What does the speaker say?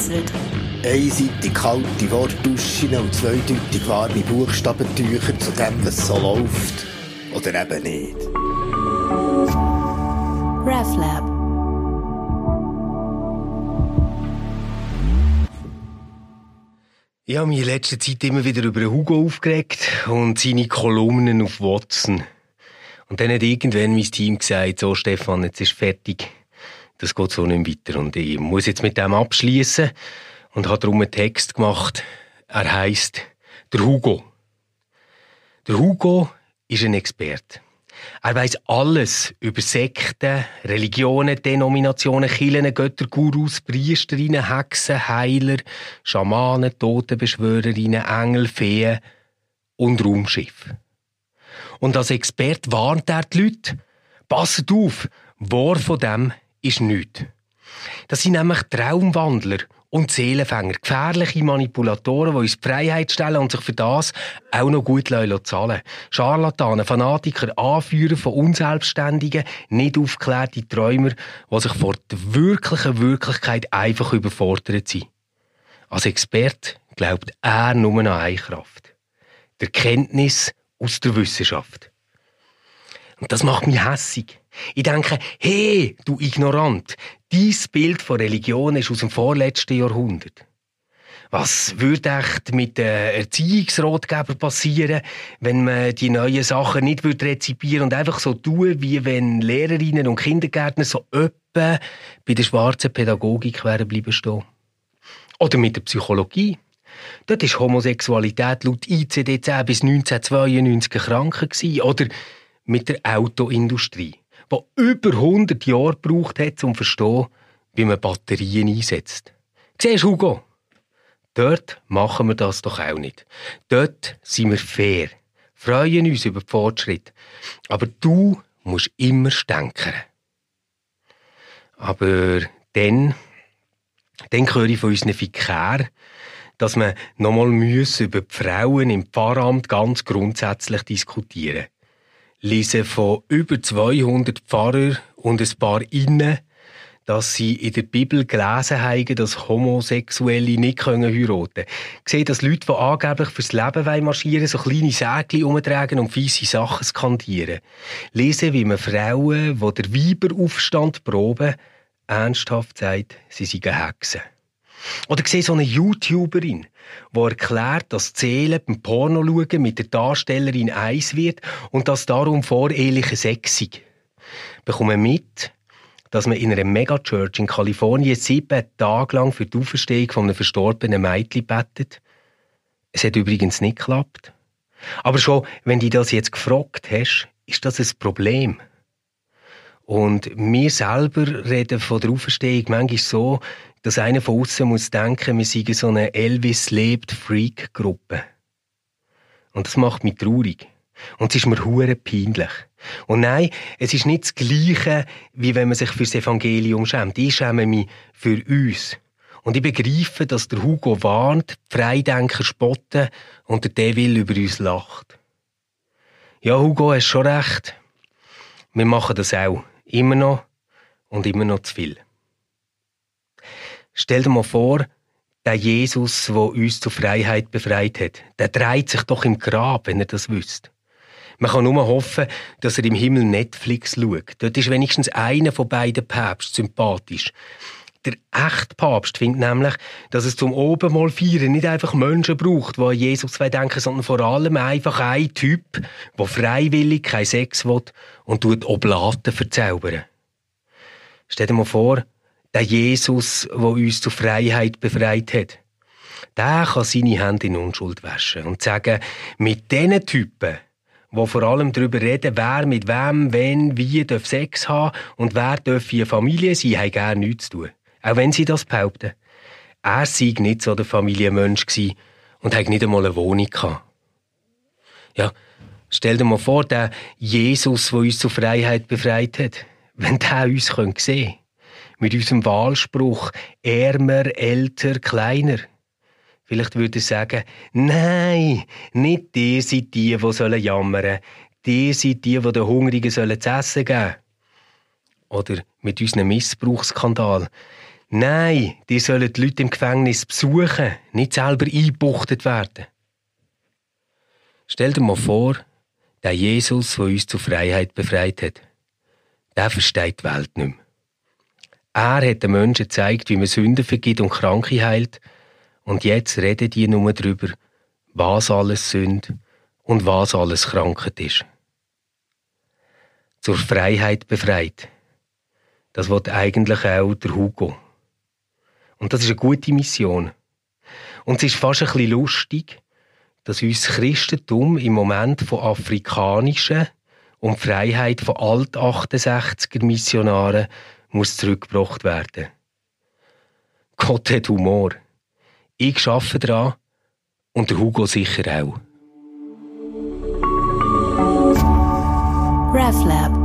vereinzelt. Einseitig kalte Wortduschen und zweideutig warme Buchstabentücher zu dem, was so läuft. Oder eben nicht. RefLab. Ich habe mich in letzter Zeit immer wieder über Hugo aufgeregt und seine Kolumnen auf Watson. Und dann hat irgendwann mein Team gesagt, so Stefan, jetzt ist fertig. Das geht so nicht weiter. Und ich muss jetzt mit dem abschließen und habe darum einen Text gemacht. Er heißt Der Hugo. Der Hugo ist ein Experte. Er weiß alles über Sekten, Religionen, Denominationen, Kirchen, Götter, Gurus, Priesterinnen, Hexen, Heiler, Schamanen, Totenbeschwörerinnen, Engel, Feen und Raumschiff. Und als Experte warnt er die Leute, passet auf, wahr von dem ist nichts. Das sind nämlich Traumwandler und Seelenfänger, gefährliche Manipulatoren, die uns die Freiheit stellen und sich für das auch noch gut zahlen Scharlatanen, Fanatiker, Anführer von Unselbstständigen, nicht aufgeklärte Träumer, die sich vor der wirklichen Wirklichkeit einfach überfordert sind. Als Experte glaubt er nur an eine Kraft. Der Kenntnis aus der Wissenschaft. Und das macht mich hässig. Ich denke, hey, du Ignorant, dies Bild von Religion ist aus dem vorletzten Jahrhundert. Was würde echt mit den Erziehungsratgebern passieren, wenn man die neuen Sachen nicht rezipieren und einfach so tun, wie wenn Lehrerinnen und Kindergärtner so öppe bei der schwarzen Pädagogik wären bleiben stehen? Oder mit der Psychologie? Dort ist Homosexualität laut ICD-10 bis 1992 krank Oder mit der Autoindustrie der über 100 Jahre gebraucht hat, um zu verstehen, wie man Batterien einsetzt. Siehst Hugo? Dort machen wir das doch auch nicht. Dort sind wir fair, freuen uns über den Fortschritt. Aber du musst immer stänkern. Aber dann, dann höre ich von unseren Vikar, dass wir nochmal über die Frauen im Pfarramt ganz grundsätzlich diskutieren müssen lese von über 200 Pfarrern und ein paar Innen, dass sie in der Bibel gelesen haben, dass Homosexuelle nicht heiraten können. Ich sehe, dass Leute, die angeblich fürs Leben marschieren so kleine Sägel umtragen und fiese Sachen skandieren. Lese, wie man Frauen, die der Weiberaufstand proben, ernsthaft sagt, sie seien Hexen. Oder sehe so eine YouTuberin, die erklärt, dass Seele beim Porno schauen mit der Darstellerin eins wird und dass darum voreheliche Sex ist. Bekomme mit, dass man in einer Megachurch in Kalifornien sieben Tage lang für die Auferstehung von einem verstorbenen Mädchen bettet. Es hat übrigens nicht geklappt. Aber schon, wenn du das jetzt gefragt hast, ist das ein Problem. Und wir selber reden von der Auferstehung manchmal so, dass einer von außen muss denken, wir seien so eine Elvis lebt Freak-Gruppe. Und das macht mich traurig. Und es ist mir hure peinlich. Und nein, es ist nicht das Gleiche, wie wenn man sich fürs Evangelium schämt. Ich schäme mich für uns. Und ich begreife, dass der Hugo warnt, die Freidenker spotten und der Devil über uns lacht. Ja, Hugo, hast schon recht. Wir machen das auch. Immer noch und immer noch zu viel. Stell dir mal vor, der Jesus, der uns zur Freiheit befreit hat, der dreht sich doch im Grab, wenn er das wüsste. Man kann nur hoffen, dass er im Himmel Netflix schaut. Dort ist wenigstens einer von beiden Päpsten sympathisch. Der echte Papst findet nämlich, dass es zum Obenmal feiern nicht einfach Menschen braucht, die an Jesus denken, sondern vor allem einfach ein Typ, der freiwillig kein Sex will und tut Oblaten verzaubern. Stell dir mal vor, der Jesus, der uns zur Freiheit befreit hat, der kann seine Hände in Unschuld waschen und sagen, mit diesen Typen, die vor allem darüber reden, wer mit wem, wenn, wie darf Sex haben und wer darf eine Familie sein, haben gerne nichts zu tun. Auch wenn sie das behaupten. Er sei nicht so der Familienmensch gewesen und hat nicht einmal eine Wohnung gehabt. Ja, stell dir mal vor, der Jesus, der uns zur Freiheit befreit hat, wenn der uns sehen könnte mit unserem Wahlspruch ärmer, älter, kleiner. Vielleicht würde er sagen, nein, nicht die sind die, die sollen jammern. Die sind die, die den Hungrigen sollen zu essen geben. Oder mit unserem Missbrauchsskandal. Nein, die sollen die Leute im Gefängnis besuchen, nicht selber eingebuchtet werden. Stell dir mal vor, der Jesus, der uns zur Freiheit befreit hat, der versteht die Welt nicht mehr. Er hat den Menschen gezeigt, wie man Sünden vergibt und Kranke heilt, und jetzt reden die nur darüber, was alles Sünd und was alles Krankheit ist. Zur Freiheit befreit. Das wird eigentlich auch der Hugo. Und das ist eine gute Mission. Und es ist fast ein bisschen lustig, dass uns Christentum im Moment von afrikanischen und Freiheit von alt 68er Missionaren muss zurückgebracht werden. Gott hat Humor. Ich arbeite daran und der Hugo sicher auch. RefLab